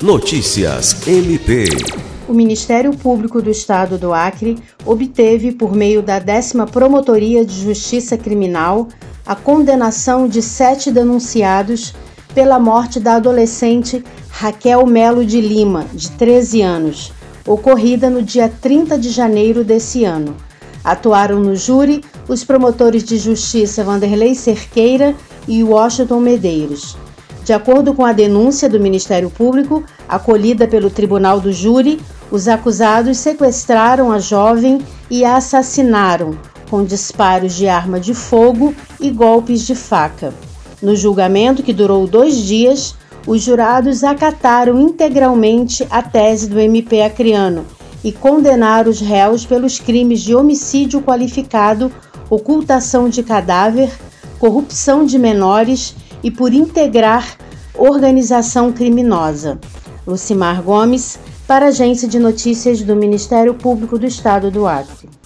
Notícias MP. O Ministério Público do Estado do Acre obteve, por meio da décima Promotoria de Justiça Criminal, a condenação de sete denunciados pela morte da adolescente Raquel Melo de Lima, de 13 anos, ocorrida no dia 30 de janeiro desse ano. Atuaram no júri os promotores de justiça Vanderlei Cerqueira e Washington Medeiros. De acordo com a denúncia do Ministério Público, acolhida pelo Tribunal do Júri, os acusados sequestraram a jovem e a assassinaram com disparos de arma de fogo e golpes de faca. No julgamento, que durou dois dias, os jurados acataram integralmente a tese do MP Acreano e condenaram os réus pelos crimes de homicídio qualificado, ocultação de cadáver, corrupção de menores e por integrar organização criminosa. Lucimar Gomes, para a Agência de Notícias do Ministério Público do Estado do Acre.